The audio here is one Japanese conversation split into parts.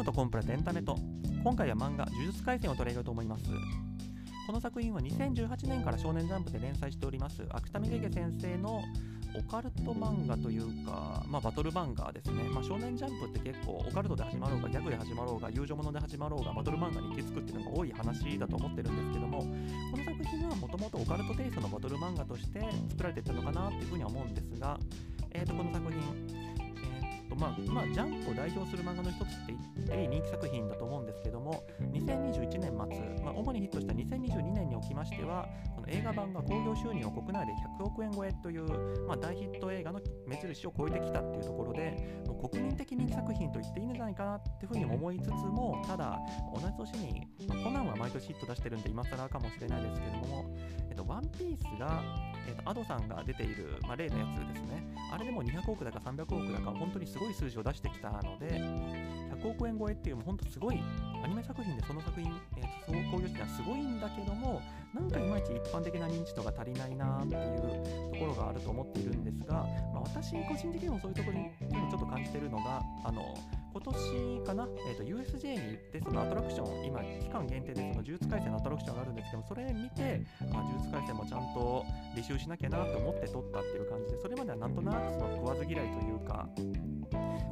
ムとコンプラとエンタメと今回は漫画「呪術廻戦」を取り上げようと思います。この作品は2018年から少年ジャンプで連載しております芥見ゲゲ先生のオカルト漫画というか、まあ、バトル漫画ですね、まあ、少年ジャンプって結構オカルトで始まろうがギャグで始まろうが友情もので始まろうがバトル漫画に行き着くっていうのが多い話だと思ってるんですけどもこの作品はもともとオカルトテイストのバトル漫画として作られていったのかなっていうふうには思うんですが、えー、とこの作品とまあ、まあ、ジャンプを代表する漫画の一つって言って人気作品だと思うんですけども2021年末、まあ、主にヒットした2022年におきましてはこの映画版が興行収入を国内で100億円超えという、まあ、大ヒット映画の目印を超えてきたっていうところでもう国民的人気作品と言っていいんじゃないかなっていうふうに思いつつもただ同じ年に、ま、コナンは毎年ヒット出してるんで今更かもしれないですけれども、ワンピースがえーと、アドさんが出ている、まあ、例のやつですね。あれでも200億だか300億だか、本当にすごい数字を出してきたので、100億円超えっていう、本当すごい、アニメ作品でその作品、えーと、総興行収入はすごいんだけども、なんかいまいち一般的な認知度が足りないなっていうところがあると思っているんですが、まあ、私個人的にもそういうところにちょっと感じてるのが、あの、今年かな、えーと、USJ に行ってそのアトラクション今期間限定でその呪術廻戦のアトラクションがあるんですけどそれ見てあ呪術廻戦もちゃんと履修しなきゃなと思って撮ったっていう感じでそれまではなんとなくその食わず嫌いというか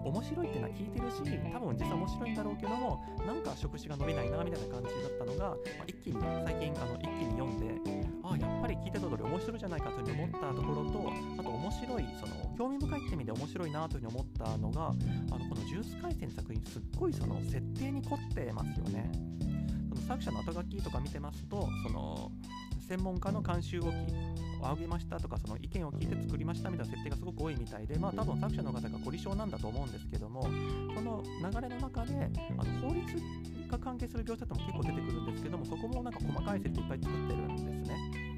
面白いっていうのは聞いてるし多分実際面白いんだろうけどもなんか触手が伸びないなみたいな感じだったのが、まあ、一気に最近あの一気に読んであやっぱり聞いてた通り面白いじゃないかというふうに思ったところとあと面白いその興味深いって意味で面白いなというふうに思ったのがあのこの「ジュース回戦」作品すっごいその設定に凝ってますよね。その作者の後書きとか見てますとその専門家の監修を仰ぎましたとかその意見を聞いて作りましたみたいな設定がすごく多いみたいでまあ多分作者の方が凝り性なんだと思うんですけどもその流れの中であの法律が関係する描写っても結構出てくるんですけどもそこもなんか細かい設定いっぱい作ってるんですね。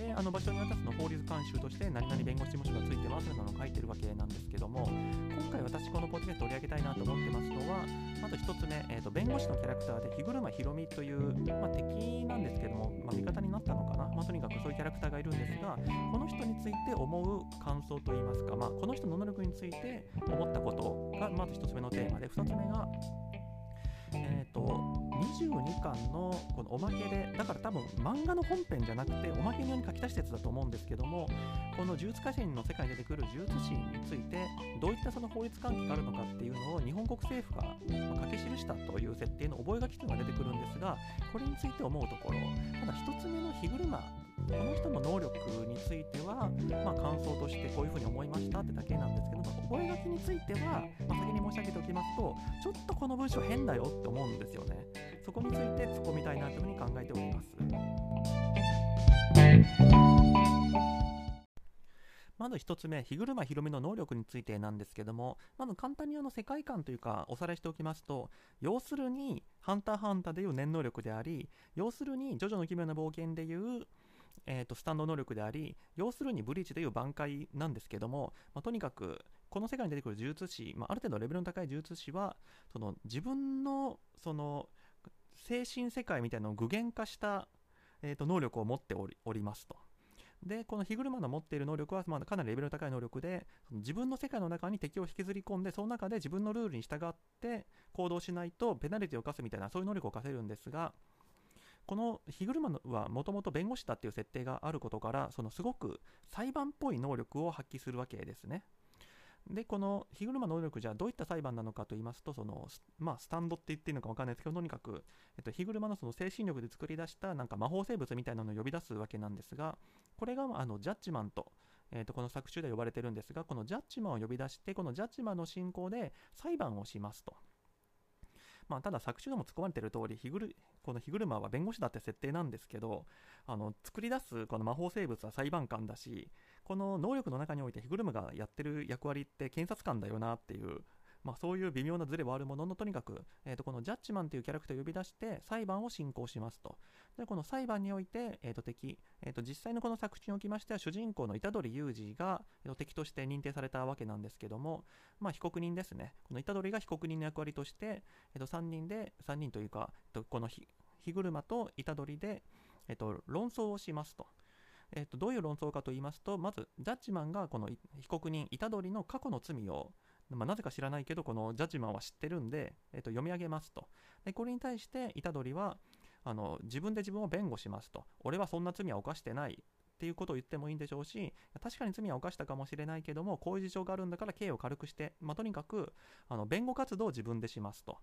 であの場所によってはその法律監修として何々弁護士事務所がついてますみたいなのを書いてるわけなんですけども今回私このポッドキャスト取り上げたいなと思ってますのはまず1つ目、えーと、弁護士のキャラクターで日車ひろみという、まあ、敵なんですけども、まあ、味方になったのかな、まあ、とにかくそういうキャラクターがいるんですがこの人について思う感想といいますか、まあ、この人の能力について思ったことがまず1つ目のテーマで2つ目がえ、ー、と22巻のこのおまけでだから多分漫画の本編じゃなくておまけにように書き足したやつだと思うんですけどもこの呪術家臣の世界に出てくる呪術師についてどういったその法律関係があるのかっていうのを日本国政府が書き記したという設定の覚書というのが出てくるんですがこれについて思うところただ1つ目の火車この人の能力については、まあ、感想としてこういうふうに思いましたってだけなんですけど覚書については、まあ、先に申し上げておきますとちょっとこの文章変だよって思うんですよね。そこについて突っ込みたいなというふうに考えております。まず1つ目、日車ひろみの能力についてなんですけども、まず簡単にあの世界観というかおさらいしておきますと、要するに、ハンターハンターでいう念能力であり、要するに、ジョジョの奇妙な冒険でいう、えーと、スタンド能力であり要するにブリーチでいう挽回なんですけども、まあ、とにかくこの世界に出てくる呪術師、まあ、ある程度レベルの高い呪術師はその自分のその精神世界みたいなのを具現化した、えーと、能力を持っておりおりますと。でこのヒグルマの持っている能力は、まあ、かなりレベルの高い能力で自分の世界の中に敵を引きずり込んでその中で自分のルールに従って行動しないとペナルティを課すみたいなそういう能力を課せるんですがこのヒグルマはもともと弁護士だっていう設定があることからそのすごく裁判っぽい能力を発揮するわけですね。で、このヒグルマの能力じゃどういった裁判なのかと言いますと、そのまあ、スタンドって言っていいのか分かんないですけど、とにかく、えっと、ヒグルマのその精神力で作り出したなんか魔法生物みたいなのを呼び出すわけなんですが、これがあのジャッジマンと、えー、とこの作中で呼ばれてるんですが、このジャッジマンを呼び出して、このジャッジマンの進行で裁判をしますと。まあ、ただ作中でも突っ込まれてる通りヒグルこのヒグルマは弁護士だって設定なんですけどあの作り出すこの魔法生物は裁判官だしこの能力の中においてヒグルマがやってる役割って検察官だよなっていうまあ、そういう微妙なズレはあるものの、とにかく、えー、とこのジャッジマンというキャラクターを呼び出して裁判を進行しますと。で、この裁判において、えー、と敵、えー、と実際のこの作品におきましては、主人公の虎杖裕二が、敵として認定されたわけなんですけども、まあ、被告人ですね。この虎杖が被告人の役割として、えー、と3人で、3人というか、えー、とこの日車と虎杖で、えー、と論争をしますと。えー、とどういう論争かと言いますと、まず、ジャッジマンがこの被告人、虎杖の過去の罪をまあ、なぜか知らないけどこのジャッジマンは知ってるんで、えー、と読み上げますと。でこれに対して虎杖はあの自分で自分を弁護しますと。俺はそんな罪は犯してない。っていうことを言ってもいいんでしょうし確かに罪は犯したかもしれないけどもこういう事情があるんだから刑を軽くして、まあ、とにかくあの弁護活動を自分でしますと。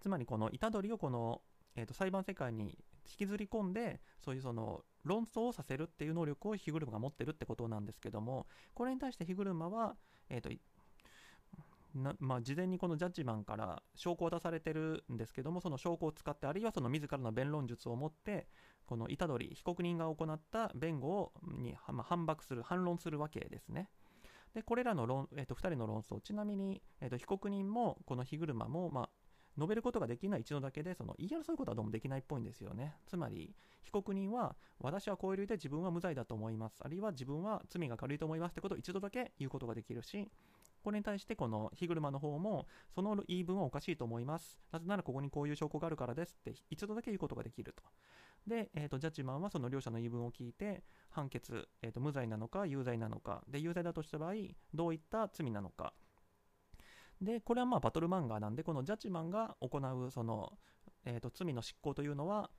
つまりこの虎杖をこの、えー、と裁判世界に引きずり込んでそういうその論争をさせるっていう能力を日車が持ってるってことなんですけどもこれに対して日車は、えーとなまあ、事前にこのジャッジマンから証拠を出されてるんですけどもその証拠を使ってあるいはその自らの弁論術を持ってこの虎杖被告人が行った弁護に、反駁する反論するわけですね。でこれらの論、えー、と2人の論争。ちなみに、えー、と被告人もこの日車も、まあ、述べることができない一度だけでその言い争うことはどうもできないっぽいんですよね。つまり被告人は私はこういう理由で自分は無罪だと思います。あるいは自分は罪が軽いと思いますってことを一度だけ言うことができるしこれに対してこの日車の方もその言い分はおかしいと思います。なぜならここにこういう証拠があるからですって一度だけ言うことができると。で、えーと、ジャッジマンはその両者の言い分を聞いて判決、えーと無罪なのか有罪なのか。で有罪だとした場合どういった罪なのか。で、これはまあバトル漫画なんで、このジャッジマンが行うその、えー、と罪の執行というのは、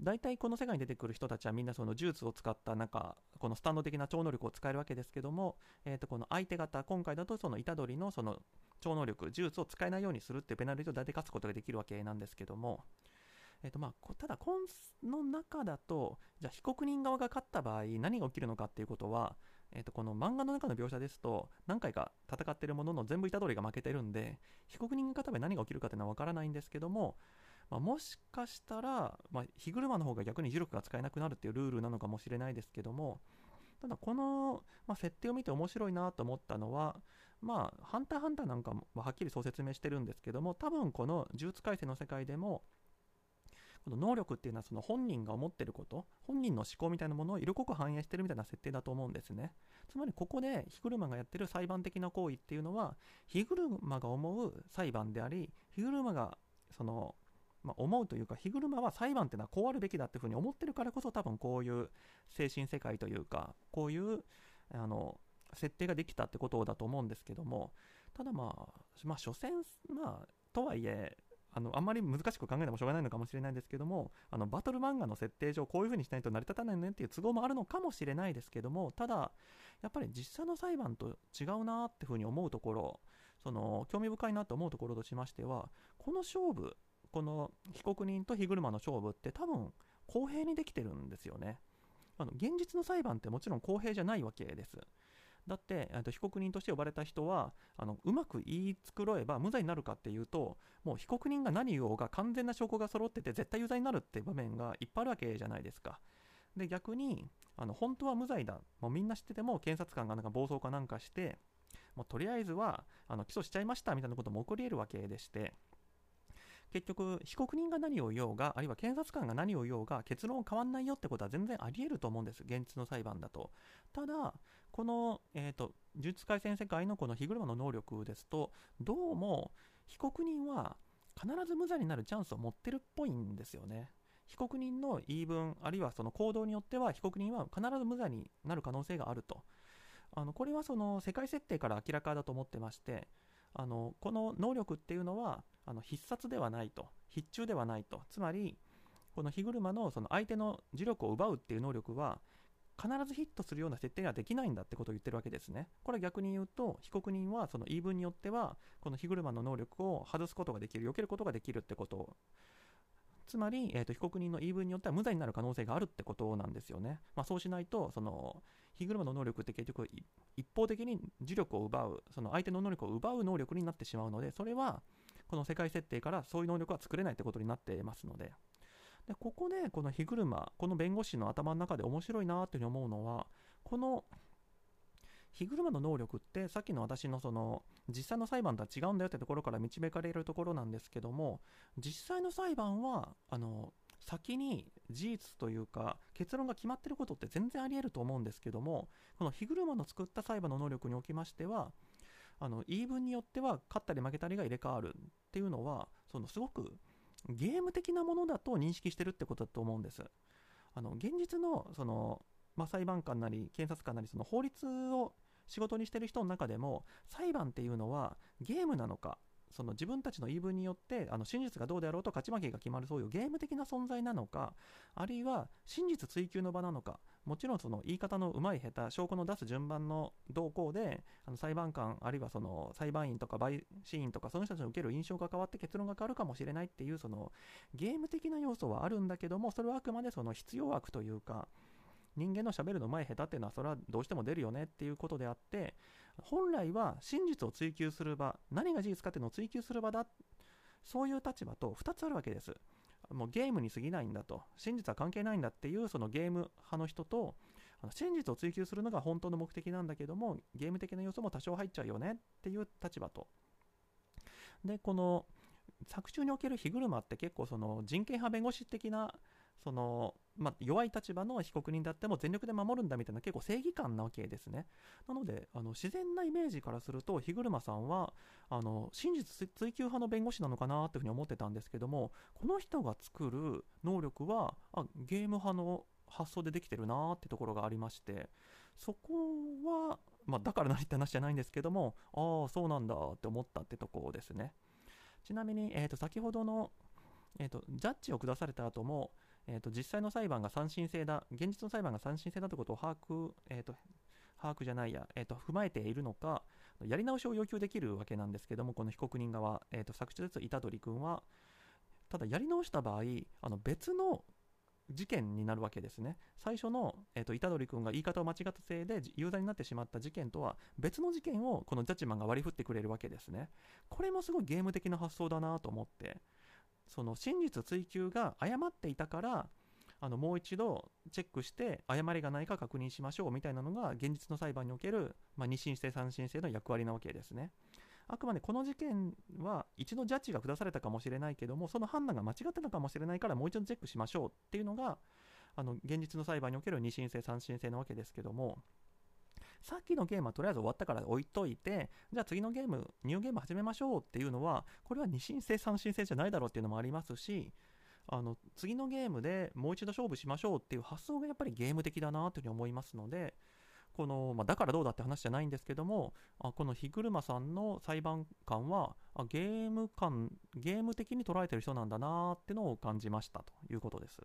大体この世界に出てくる人たちはみんなその呪術を使ったなんかこのスタンド的な超能力を使えるわけですけども、えー、とこの相手方今回だとその虎杖のその超能力呪術を使えないようにするっていうペナルティを大体勝つことができるわけなんですけども、えーとまあ、ただこの中だとじゃあ被告人側が勝った場合何が起きるのかっていうことはえー、とこの漫画の中の描写ですと何回か戦ってるものの全部虎杖が負けてるんで被告人が勝てば何が起きるかっていうのは分からないんですけども、まあ、もしかしたら、まあ、火車の方が逆に磁力が使えなくなるっていうルールなのかもしれないですけどもただこの、まあ、設定を見て面白いなと思ったのはまあ、ハンターハンターなんかもはっきりそう説明してるんですけども多分この呪術廻戦の世界でもこの能力っていうのはその本人が思ってること本人の思考みたいなものを色濃く反映してるみたいな設定だと思うんですね。つまりここで火車がやってる裁判的な行為っていうのは火車が思う裁判であり火車がそのまあ、思うというか、火車は裁判っていうのはこうあるべきだっていうふうに思ってるからこそ、多分こういう精神世界というか、こういうあの設定ができたってことだと思うんですけども、ただまあ、まあ、所詮、まあ、とはいえ、あのあんまり難しく考えてもしょうがないのかもしれないんですけどもあのバトル漫画の設定上こういう風にしないと成り立たないねっていう都合もあるのかもしれないですけどもただやっぱり実際の裁判と違うなっていう風に思うところその興味深いなと思うところとしましてはこの勝負この被告人と火車の勝負って多分公平にできてるんですよね。あの現実の裁判ってもちろん公平じゃないわけです。だって、と被告人として呼ばれた人はあのうまく言い繕えば無罪になるかっていうともう被告人が何言おうが完全な証拠が揃ってて絶対有罪になるっていう場面がいっぱいあるわけじゃないですか。で逆にあの本当は無罪だ。もうみんな知ってても検察官がなんか暴走かなんかしてもうとりあえずはあの起訴しちゃいましたみたいなことも起こり得るわけでして結局被告人が何を言おうがあるいは検察官が何を言おうが結論変わんないよってことは全然あり得ると思うんです現実の裁判だと。ただこの、えーと、呪術廻戦世界のこの火車の能力ですとどうも被告人は必ず無罪になるチャンスを持ってるっぽいんですよね。被告人の言い分あるいはその行動によっては被告人は必ず無罪になる可能性があると。あのこれはその世界設定から明らかだと思ってましてあのこの能力っていうのはあの必殺ではないと必中ではないとつまりこの火車のその相手の磁力を奪うっていう能力は必ずヒットするような設定にはできないんだってことを言ってるわけですね。これ逆に言うと被告人はその言い分によってはこの火車の能力を外すことができる避けることができるってことつまり、えーと、被告人の言い分によっては無罪になる可能性があるってことなんですよね。まあ、そうしないとその火車の能力って結局一方的に磁力を奪うその相手の能力を奪う能力になってしまうのでそれはこの世界設定からそういう能力は作れないってことになってますので。でここでこの火車この弁護士の頭の中で面白いなっていうふうに思うのはこの火車の能力ってさっきの私のその実際の裁判とは違うんだよってところから導かれるところなんですけども実際の裁判はあの先に事実というか結論が決まってることって全然ありえると思うんですけどもこの火車の作った裁判の能力におきましてはあの言い分によっては勝ったり負けたりが入れ替わるっていうのはそのすごくゲーム的なものだと認識してるってことだと思うんです。あの現実のその、まあ、裁判官なり検察官なりその法律を仕事にしてる人の中でも裁判っていうのはゲームなのかその自分たちの言い分によってあの真実がどうであろうと勝ち負けが決まるそういうゲーム的な存在なのかあるいは真実追求の場なのかもちろんその言い方のうまい下手証拠の出す順番の動向であの裁判官あるいはその裁判員とか陪審員とかその人たちの受ける印象が変わって結論が変わるかもしれないっていうそのゲーム的な要素はあるんだけどもそれはあくまでその必要悪というか人間のしゃべるの前下手っていうのはそれはどうしても出るよねっていうことであって本来は真実を追求する場何が事実かっていうのを追求する場だそういう立場と2つあるわけです。もうゲームに過ぎないんだと。真実は関係ないんだっていうそのゲーム派の人とあの真実を追求するのが本当の目的なんだけどもゲーム的な要素も多少入っちゃうよねっていう立場と。でこの作中における火車って結構その人権派弁護士的なその、まあ、弱い立場の被告人であっても全力で守るんだみたいな結構正義感なわけですね。なのであの自然なイメージからすると日車さんはあの真実追求派の弁護士なのかなというふうに思ってたんですけどもこの人が作る能力はあゲーム派の発想でできてるなってところがありましてそこは、まあ、だから何って話じゃないんですけどもああそうなんだって思ったってとこですねちなみに、えー、と先ほどの、えーとジャッジを下された後もえーと、実際の裁判が三審制だ、現実の裁判が三審制だということを把握、えーと、把握じゃないや、えーと、踏まえているのか、やり直しを要求できるわけなんですけども、この被告人側、えー、と作中です板取君は、ただやり直した場合、あの別の事件になるわけですね。最初の、えー、と虎杖君が言い方を間違ったせいで有罪になってしまった事件とは別の事件をこのジャッジマンが割り振ってくれるわけですね。これもすごいゲーム的な発想だなと思って。その真実追求が誤っていたからあのもう一度チェックして誤りがないか確認しましょうみたいなのが現実の裁判における、まあ、2審制3審制の役割なわけですね。あくまでこの事件は一度ジャッジが下されたかもしれないけどもその判断が間違ってたかもしれないからもう一度チェックしましょうっていうのがあの現実の裁判における2審制3審制なわけですけどもさっきのゲームはとりあえず終わったから置いといて、じゃあ次のゲーム、ニューゲーム始めましょうっていうのは、これは2申請3申請じゃないだろうっていうのもありますし、あの次のゲームでもう一度勝負しましょうっていう発想がやっぱりゲーム的だなというふうに思いますので、このまあ、だからどうだって話じゃないんですけども、あこの日車さんの裁判官はあゲーム感、ゲーム的に捉えてる人なんだなってのを感じましたということです。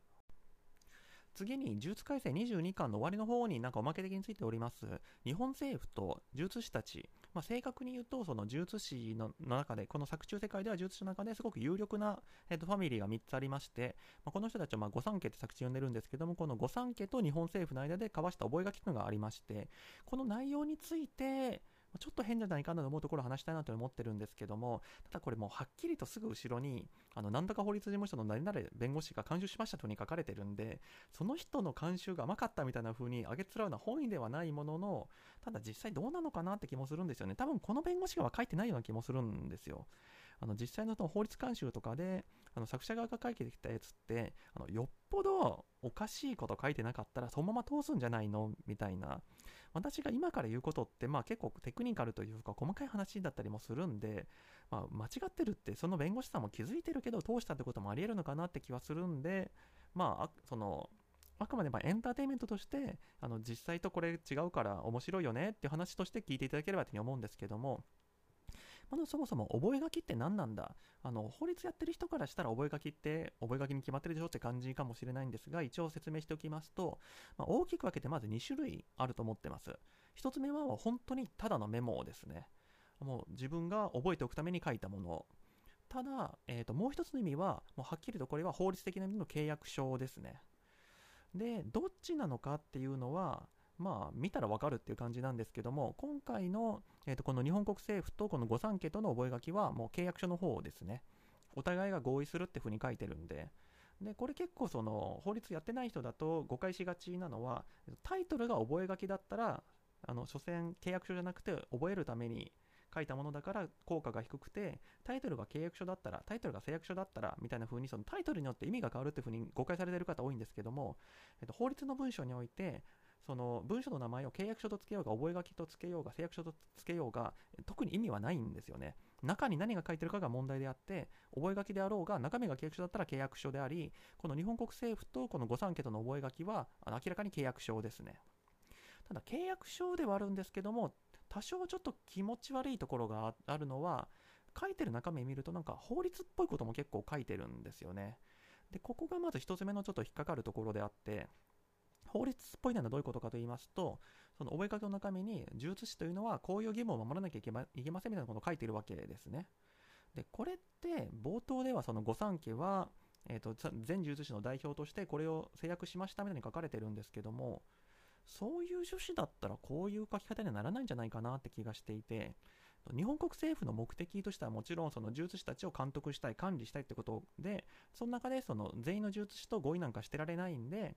次に、呪術改正22巻の終わりの方になんかおまけ的についております、日本政府と呪術師たち、まあ、正確に言うと、その呪術師の中で、この作中世界では呪術師の中ですごく有力な、えー、とファミリーが3つありまして、まあ、この人たちはまあ御三家って作中呼んでるんですけども、この御三家と日本政府の間で交わした覚書というのがありまして、この内容について、ちょっと変じゃないかなと思うところを話したいなと思ってるんですけども、ただこれもうはっきりとすぐ後ろに、あの、なんとか法律事務所の何々弁護士が監修しましたとに書かれてるんで、その人の監修が甘かったみたいな風にあげつらうのは本意ではないものの、ただ実際どうなのかなって気もするんですよね。多分この弁護士がは書いてないような気もするんですよ。あの実際の法律監修とかであの作者側が書いてきたやつってあのよっぽどおかしいこと書いてなかったらそのまま通すんじゃないの？みたいな。私が今から言うことって、まあ、結構テクニカルというか細かい話だったりもするんで、まあ、間違ってるってその弁護士さんも気づいてるけど通したってこともありえるのかなって気はするんでまあそのあくまでまエンターテインメントとしてあの実際とこれ違うから面白いよねっていう話として聞いていただければというふうに思うんですけどもまずそもそも覚書って何なんだ？あの法律やってる人からしたら覚書って覚書に決まってるでしょって感じかもしれないんですが一応説明しておきますと、まあ、大きく分けてまず2種類あると思ってます。1つ目は本当にただのメモですね。もう自分が覚えておくために書いたもの。ただ、えー、ともう一つの意味はもうはっきりとこれは法律的な意味の契約書ですね。でどっちなのかっていうのはまあ、見たらわかるっていう感じなんですけども、今回の、えー、とこの日本国政府とこの御三家との覚書は、もう契約書の方ですね。お互いが合意するってふうに書いてるんで、でこれ結構その法律やってない人だと誤解しがちなのはタイトルが覚書だったらあの所詮契約書じゃなくて覚えるために書いたものだから効果が低くてタイトルが契約書だったらタイトルが誓約書だったらみたいな風にそのタイトルによって意味が変わるっていう風に誤解されてる方多いんですけども、えっと、法律の文章においてその文書の名前を契約書とつけようが覚書とつけようが誓約書とつけようが特に意味はないんですよね。中に何が書いてるかが問題であって覚書であろうが中身が契約書だったら契約書でありこの日本国政府とこの御三家との覚書は明らかに契約書ですね。ただ契約書ではあるんですけども多少ちょっと気持ち悪いところがあるのは書いてる中身見るとなんか法律っぽいことも結構書いてるんですよね。でここがまず1つ目のちょっと引っかかるところであって法律っぽいのはどういうことかと言いますとその覚書の中身に呪術師というのはこういう義務を守らなきゃいけまいけませんみたいなことを書いているわけですね。でこれって冒頭ではその御三家は、えーと、全呪術師の代表としてこれを制約しましたみたいに書かれてるんですけどもそういう趣旨だったらこういう書き方にはならないんじゃないかなって気がしていて日本国政府の目的としてはもちろんその呪術師たちを監督したい管理したいってことでその中でその全員の呪術師と合意なんかしてられないんで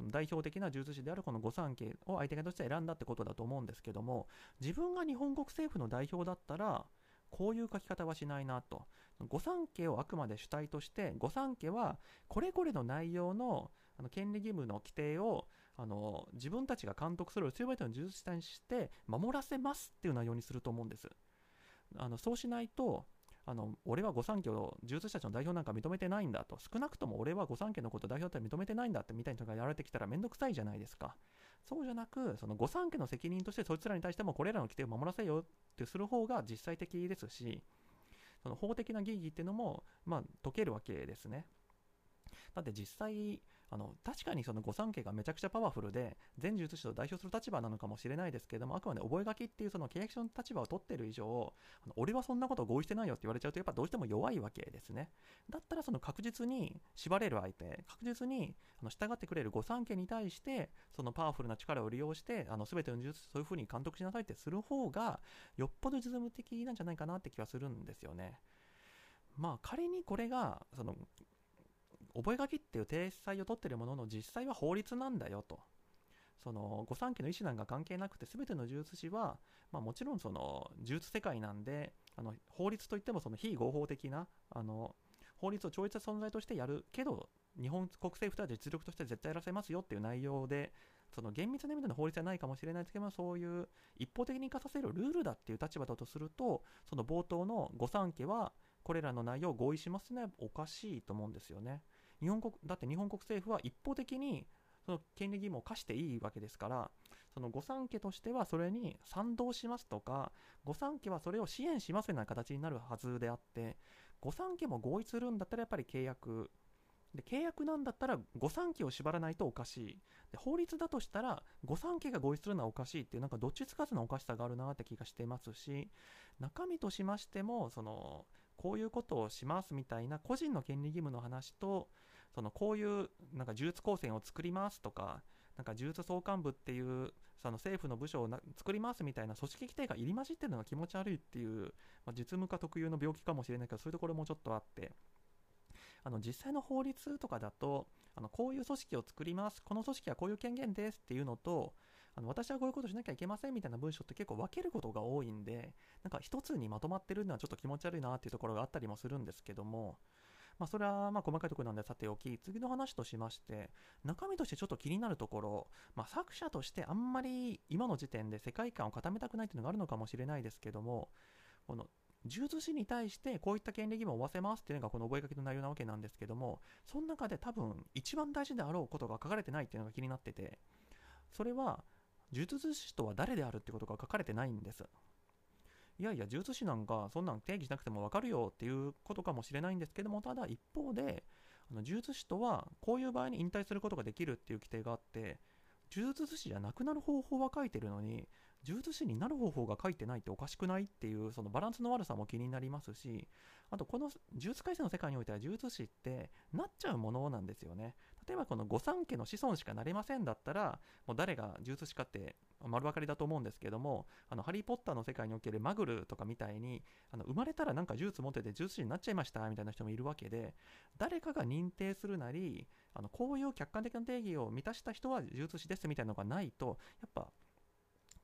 代表的な呪術師であるこの御三家を相手方として選んだってことだと思うんですけども自分が日本国政府の代表だったらこういう書き方はしないなと。御三家をあくまで主体として御三家はこれこれの内容のあの権利義務の規定をあの自分たちが監督する全ての呪術師にして守らせますっていう内容にすると思うんです。あのそうしないとあの俺は御三家を呪術師たちの代表なんか認めてないんだと。少なくとも俺は御三家のこと代表だったら認めてないんだってみたいな人がやられてきたら面倒くさいじゃないですか。そうじゃなくその御三家の責任としてそいつらに対してもこれらの規定を守らせよってする方が実際的ですしその法的な疑義っていうのも、まあ、解けるわけですね。だって実際あの確かにその御三家がめちゃくちゃパワフルで全術師を代表する立場なのかもしれないですけどもあくまで覚書っていうその契約書の立場を取ってる以上俺はそんなこと合意してないよって言われちゃうとやっぱどうしても弱いわけですね。だったらその確実に縛れる相手確実にあの従ってくれる御三家に対してそのパワフルな力を利用してあの全ての術そういう風に監督しなさいってする方がよっぽど実務的なんじゃないかなって気はするんですよね。まあ仮にこれがその覚書っていう体裁を取ってるものの実際は法律なんだよと。その御三家の意思なんか関係なくて全ての呪術師は、まあ、もちろんその呪術世界なんであの法律といってもその非合法的なあの法律を超越した存在としてやるけど日本国政府とは実力として絶対やらせますよっていう内容でその厳密な意味での法律じゃないかもしれないですけどそういう一方的に課させるルールだっていう立場だとするとその冒頭の御三家はこれらの内容を合意しますねおかしいと思うんですよね。日本国だって日本国政府は一方的にその権利義務を課していいわけですからその御三家としてはそれに賛同しますとか御三家はそれを支援しますような形になるはずであって御三家も合意するんだったらやっぱり契約。で契約なんだったら御三家を縛らないとおかしい。で法律だとしたら御三家が合意するのはおかしいっていうなんかどっちつかずのおかしさがあるなって気がしてますし中身としましてもそのこういうことをしますみたいな個人の権利義務の話とそのこういうなんか呪術高専を作りますとかなんか呪術総監部っていうその政府の部署を作りますみたいな組織規定が入り混じってるのが気持ち悪いっていう、まあ、実務家特有の病気かもしれないけどそういうところもちょっとあって。あの実際の法律とかだとあのこういう組織を作りますこの組織はこういう権限ですっていうのとあの私はこういうことしなきゃいけませんみたいな文章って結構分けることが多いんでなんか一つにまとまってるのはちょっと気持ち悪いなっていうところがあったりもするんですけどもまあ、それはまあ細かいところなんでさておき、次の話としまして、中身としてちょっと気になるところ、まあ、作者としてあんまり今の時点で世界観を固めたくないというのがあるのかもしれないですけども、この呪術師に対してこういった権利義務を負わせますっていうのがこの覚書の内容なわけなんですけども、その中で多分一番大事であろうことが書かれてないっていうのが気になってて、それは呪術師とは誰であるってことが書かれてないんです。いやいや、呪術師なんかそんなん定義しなくてもわかるよっていうことかもしれないんですけども、ただ一方で、あの呪術師とはこういう場合に引退することができるっていう規定があって、呪術師じゃなくなる方法は書いてるのに、呪術師になる方法が書いてないっておかしくないっていうそのバランスの悪さも気になりますしあとこの呪術改正の世界においては呪術師ってなっちゃうものなんですよね。例えばこの御三家の子孫しかなれませんだったらもう誰が呪術師かって丸分かりだと思うんですけどもあのハリー・ポッターの世界におけるマグルとかみたいにあの生まれたらなんか呪術持ってて呪術師になっちゃいましたみたいな人もいるわけで誰かが認定するなりあのこういう客観的な定義を満たした人は呪術師ですみたいなのがないとやっぱ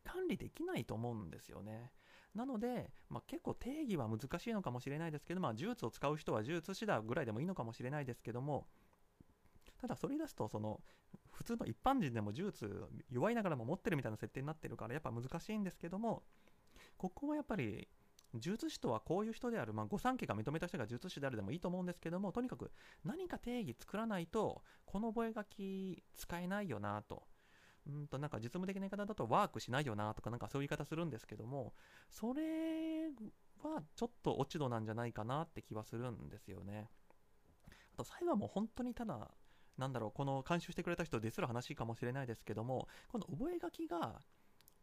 管理できないと思うんですよね。なので、まあ、結構定義は難しいのかもしれないですけど、まあ、呪術を使う人は呪術師だぐらいでもいいのかもしれないですけども、ただそれ出すと、その、普通の一般人でも呪術弱いながらも持ってるみたいな設定になってるから、やっぱ難しいんですけども、ここはやっぱり、呪術師とはこういう人である、まあ、御三家が認めた人が呪術師であるでもいいと思うんですけども、とにかく何か定義作らないと、この覚書使えないよなと。うんとなんか実務的な言い方だとワークしないよなとかなんかそういう言い方するんですけどもそれはちょっと落ち度なんじゃないかなって気はするんですよねあと最後はもう本当にただなんだろうこの監修してくれた人ですら話かもしれないですけどもこの覚書が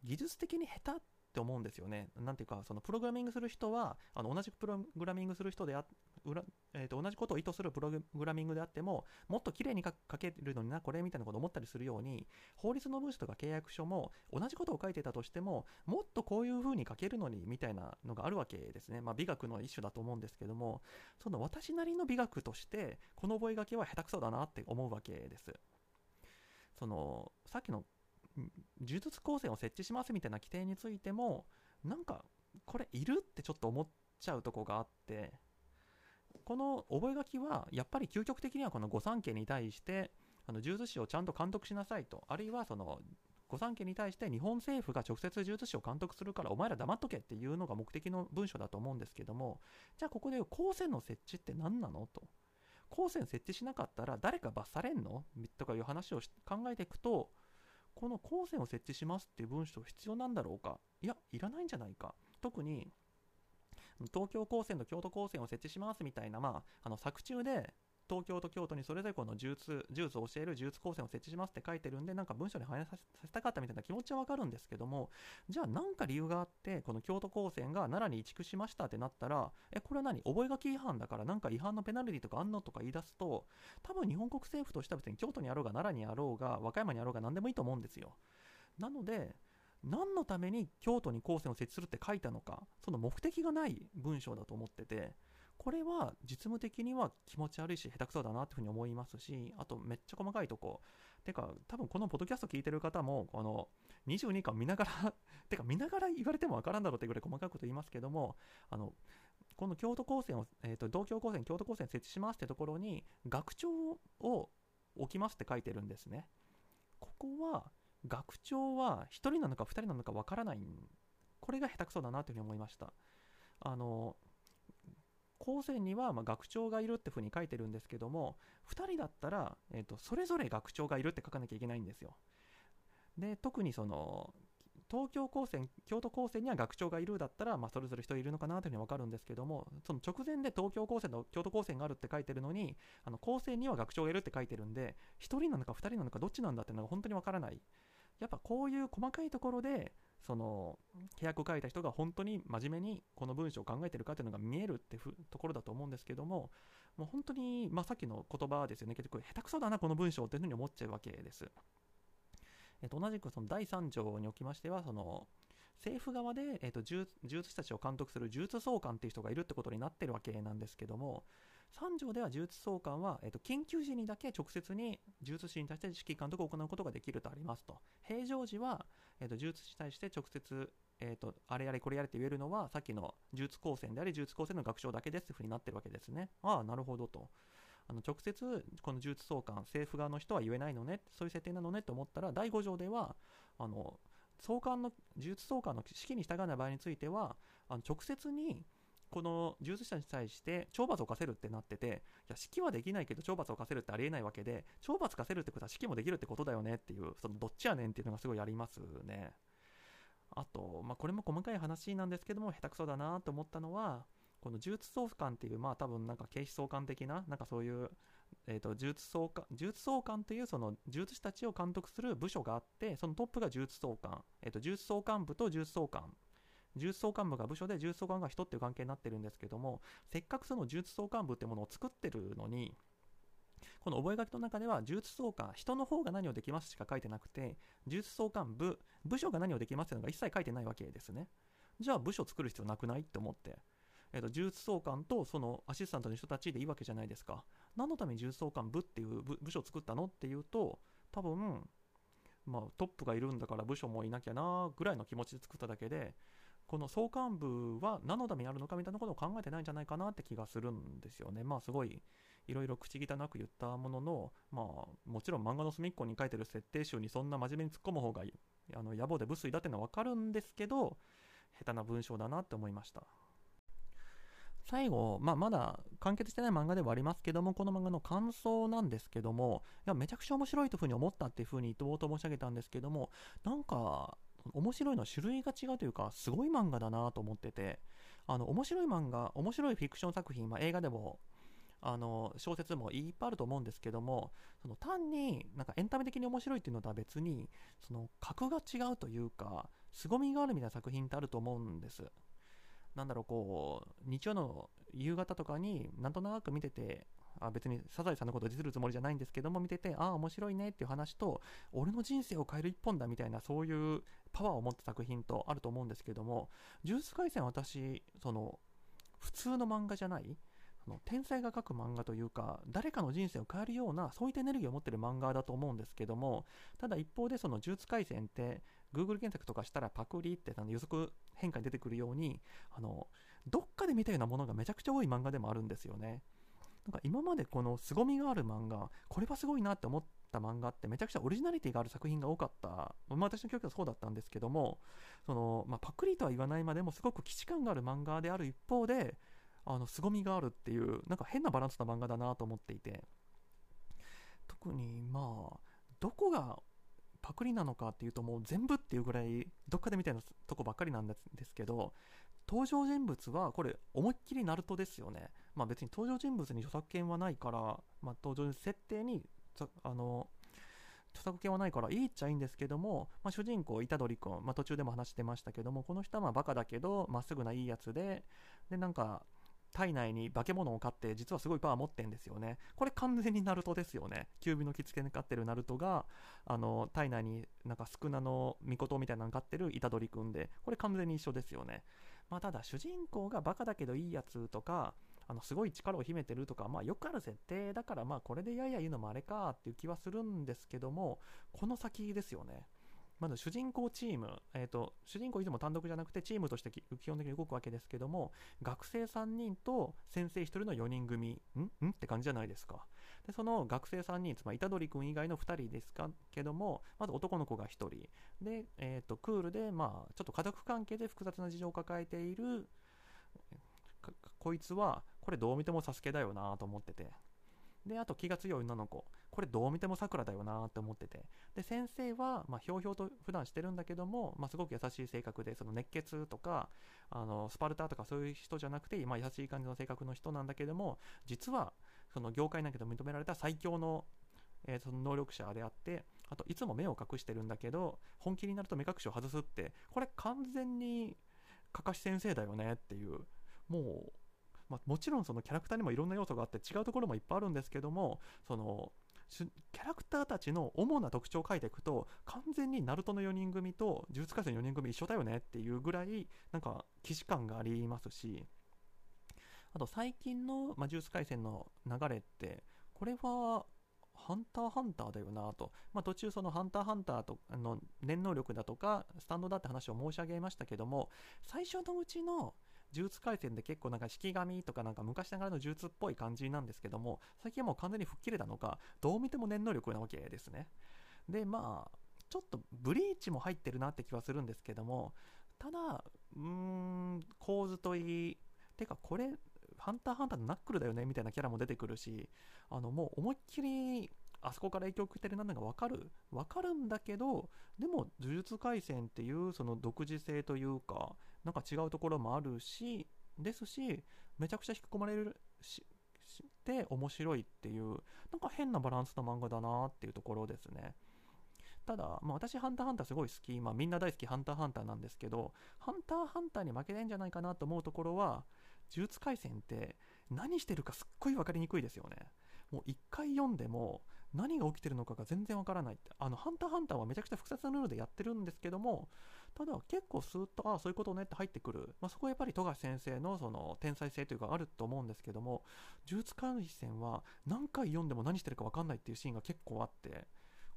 技術的に下手って思うんですよね。なんていうか、そのプログラミングする人は、あの同じプログラミングする人であ、えー、と同じことを意図するプログラミングであっても、もっと綺麗に書けるのにな、これみたいなこと思ったりするように、法律の文書とか契約書も同じことを書いてたとしても、もっとこういう風に書けるのにみたいなのがあるわけですね。まあ、美学の一種だと思うんですけども、その私なりの美学として、この覚書は下手くそだなって思うわけです。そのさっきの呪術高専を設置しますみたいな規定についてもなんかこれいるってちょっと思っちゃうとこがあってこの覚書はやっぱり究極的にはこの御三家に対してあの呪術師をちゃんと監督しなさいとあるいはその御三家に対して日本政府が直接呪術師を監督するからお前ら黙っとけっていうのが目的の文書だと思うんですけどもじゃあここで高専の設置って何なのと。高専設置しなかったら誰か罰されんの？とかいう話を考えていくとこの高専を設置しますっていう文章必要なんだろうか？いや、いらないんじゃないか。特に、東京高専と京都高専を設置しますみたいな、まあ、あの作中で東京と京都にそれぞれこの呪術呪術を教える呪術高専を設置しますって書いてるんでなんか文章に反映させたかったみたいな気持ちはわかるんですけどもじゃあ何か理由があってこの京都高専が奈良に移築しましたってなったらえこれは何？覚書違反だからなんか違反のペナルティとかあんのとか言い出すと多分日本国政府としては別に京都にあろうが奈良にあろうが和歌山にあろうが何でもいいと思うんですよ。なので何のために京都に高専を設置するって書いたのかその目的がない文章だと思っててこれは実務的には気持ち悪いし下手くそだなっていうふうに思いますしあとめっちゃ細かいとこ。てか多分このポッドキャスト聞いてる方もこの22巻見ながら てか見ながら言われてもわからんだろうってぐらい細かいこと言いますけどもあのこの京都高専を、えーと、同京高専京都高専設置しますってところに学長を置きますって書いてるんですね。ここは学長は1人なのか2人なのかわからないこれが下手くそだなというふうに思いました。あの高専にはま学長がいるってふうに書いてるんですけども2人だったら、えーと、それぞれ学長がいるって書かなきゃいけないんですよ。で特にその東京高専京都高専には学長がいるだったら、まあ、それぞれ人いるのかなというふうに分かるんですけどもその直前で東京高専と京都高専があるって書いてるのにあの高専には学長がいるって書いてるんで1人なのか2人なのかどっちなんだっていうのが本当に分からない。やっぱこういう細かいところでその契約書いた人が本当に真面目にこの文章を考えてるかっていうのが見えるってところだと思うんですけどももう本当に、まあ、さっきの言葉ですよね結局下手くそだなこの文章っていうふうに思っちゃうわけです。えっと、同じくその第3条におきましてはその政府側で、えっと、呪術師たちを監督する呪術総監っていう人がいるってことになってるわけなんですけども3条では呪術総監は、えーと、緊急時にだけ直接に呪術師に対して指揮監督を行うことができるとありますと。平常時は、えーと、呪術師に対して直接、えーと、あれやれこれやれって言えるのは、さっきの呪術高専であり、呪術高専の学長だけですというふうになってるわけですね。ああ、なるほどと。あの直接、この呪術総監、政府側の人は言えないのね、そういう設定なのねと思ったら、第5条では、あの総監の呪術総監の指揮に従わない場合については、あの直接にこの従事者に対して懲罰を課せるってなってて、いや、指揮はできないけど懲罰を課せるってありえないわけで、懲罰課せるってことは指揮もできるってことだよねっていう、そのどっちやねんっていうのがすごいありますね。あと、まあ、これも細かい話なんですけども、下手くそだなと思ったのは、この呪術総監っていう、まあ多分なんか警視総監的な、なんかそういう、えっ、ー、と、呪術総監、呪術総監というその呪術師たちを監督する部署があって、そのトップが呪術総監、えっ、ー、と、呪術総監部と呪術総監呪術総監部が部署で呪術総監が人っていう関係になってるんですけどもせっかくその呪術総監部ってものを作ってるのにこの覚書の中では呪術総監人の方が何をできますしか書いてなくて呪術総監部部署が何をできますっていうのが一切書いてないわけですねじゃあ部署作る必要なくないって思ってえと、呪術総監とそのアシスタントの人たちでいいわけじゃないですか。何のために呪術総監部っていう部署を作ったのっていうと、多分、まあ、トップがいるんだから部署もいなきゃなぐらいの気持ちで作っただけで、この総監部は何のためにあるのかみたいなことを考えてないんじゃないかなって気がするんですよね。まあすごいいろいろ口汚く言ったものの、まあもちろん漫画の隅っこに書いてる設定集にそんな真面目に突っ込む方があの野暮で無粋だってのはわかるんですけど、下手な文章だなって思いました。最後、まあ、まだ完結してない漫画ではありますけども、この漫画の感想なんですけども、いや、めちゃくちゃ面白いというふうに思ったっていうふうに冒頭申し上げたんですけども、なんか、面白いのは種類が違うというか、すごい漫画だなと思ってて、あの、面白い漫画、面白いフィクション作品、まあ、映画でも、あの、小説もいっぱいあると思うんですけども、その単になんかエンタメ的に面白いっていうのとは別に、その格が違うというか、凄みがあるみたいな作品ってあると思うんです。なんだろう、こう、日曜の夕方とかになんとなく見てて、あ別にサザエさんのことをディスるつもりじゃないんですけども見ててああ面白いねっていう話と俺の人生を変える一本だみたいなそういうパワーを持った作品とあると思うんですけどもジュース回線私その普通の漫画じゃないその天才が描く漫画というか誰かの人生を変えるようなそういったエネルギーを持ってる漫画だと思うんですけどもただ一方でその呪術廻戦って Google 検索とかしたらパクリってあの予測変化に出てくるようにあのどっかで見たようなものがめちゃくちゃ多い漫画でもあるんですよね。なんか今までこの凄みがある漫画これはすごいなって思った漫画ってめちゃくちゃオリジナリティがある作品が多かった、まあ、私の教育はそうだったんですけどもその、まあ、パクリとは言わないまでもすごく既視感がある漫画である一方であの凄みがあるっていうなんか変なバランスな漫画だなと思っていて。特にまあどこがパクリなのかっていうともう全部っていうぐらいどっかで見たいなとこばっかりなんですけど登場人物はこれ思いっきりナルトですよね。まあ別に登場人物に著作権はないから、まあ、登場設定にあの著作権はないからいいっちゃいいんですけども、まあ、主人公、虎杖君、まあ、途中でも話してましたけども、この人はまあバカだけど、まっすぐないいやつで、で、なんか、体内に化け物を飼って実はすごいパワー持ってんですよね。これ完全にナルトですよね。キュービの着付けに飼ってるナルトが、あの、体内になんかスクナのミコトみたいなの飼ってる虎杖君で、これ完全に一緒ですよね。まあただ主人公がバカだけどいいやつとか、あのすごい力を秘めてるとか、まあよくある設定だからまあこれでやや言うのもあれかっていう気はするんですけども、この先ですよね。まず主人公チーム、えーと、主人公いつも単独じゃなくてチームとして基本的に動くわけですけども学生3人と先生1人の4人組ん？ん？って感じじゃないですか。でその学生3人つまり虎杖君以外の2人ですかけどもまず男の子が1人。で、えーと、クールで、まあ、ちょっと家族関係で複雑な事情を抱えているこいつはこれどう見てもサスケだよなと思ってて。であと気が強い女の子。これどう見てもさくらだよなって思ってて。で先生はまあひょうひょうと普段してるんだけども、まあ、すごく優しい性格でその熱血とかあのスパルタとかそういう人じゃなくて、まあ、優しい感じの性格の人なんだけども実はその業界だけど認められた最強のえー、その能力者であってあといつも目を隠してるんだけど本気になると目隠しを外すってこれ完全にかかし先生だよねっていうもうまあ、もちろんそのキャラクターにもいろんな要素があって違うところもいっぱいあるんですけどもそのキャラクターたちの主な特徴を書いていくと完全にナルトの4人組と呪術廻戦4人組一緒だよねっていうぐらいなんか既視感がありますしあと最近の、まあ、呪術廻戦の流れってこれはハンターハンターだよなと、まあ、途中そのハンターハンターとの念能力だとかスタンドだって話を申し上げましたけども最初のうちの呪術廻戦で結構なんか式神とかなんか昔ながらの呪術っぽい感じなんですけども、最近はもう完全に吹っ切れたのか、どう見ても念能力なわけですね。で、まあ、ちょっとブリーチも入ってるなって気はするんですけども、ただ、うーん、構図といい、てかこれ、ハンターハンターのナックルだよねみたいなキャラも出てくるし、あのもう思いっきりあそこから影響を受けてるなのが分かる分かるんだけどでも呪術廻戦っていうその独自性というかなんか違うところもあるしですしめちゃくちゃ引き込まれるしして面白いっていうなんか変なバランスの漫画だなっていうところですね。ただ、まあ、私ハンターハンターすごい好き、まあ、みんな大好きハンターハンターなんですけどハンターハンターに負けないんじゃないかなと思うところは呪術廻戦って何してるかすっごい分かりにくいですよね。もう一回読んでも何が起きてるのかが全然わからないって。あの、ハンターハンターはめちゃくちゃ複雑なルールでやってるんですけども、ただ結構スーッと、ああ、そういうことねって入ってくる。まあ、そこはやっぱり富樫先生のその天才性というかあると思うんですけども、呪術廻戦は何回読んでも何してるかわかんないっていうシーンが結構あって、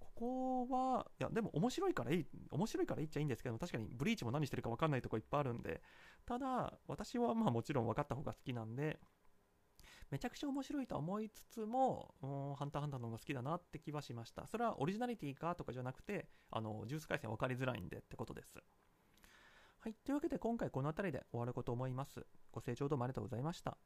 ここは、いや、でも面白いからいい、面白いからいっちゃいいんですけど確かにブリーチも何してるか分かんないとこいっぱいあるんで、ただ、私はまあもちろん分かった方が好きなんで、めちゃくちゃ面白いと思いつつもう、ハンターハンターの方が好きだなって気はしました。それはオリジナリティかとかじゃなくて、あの、ジュース回線分かりづらいんでってことです。はい。というわけで今回この辺りで終わること思います。ご清聴どうもありがとうございました。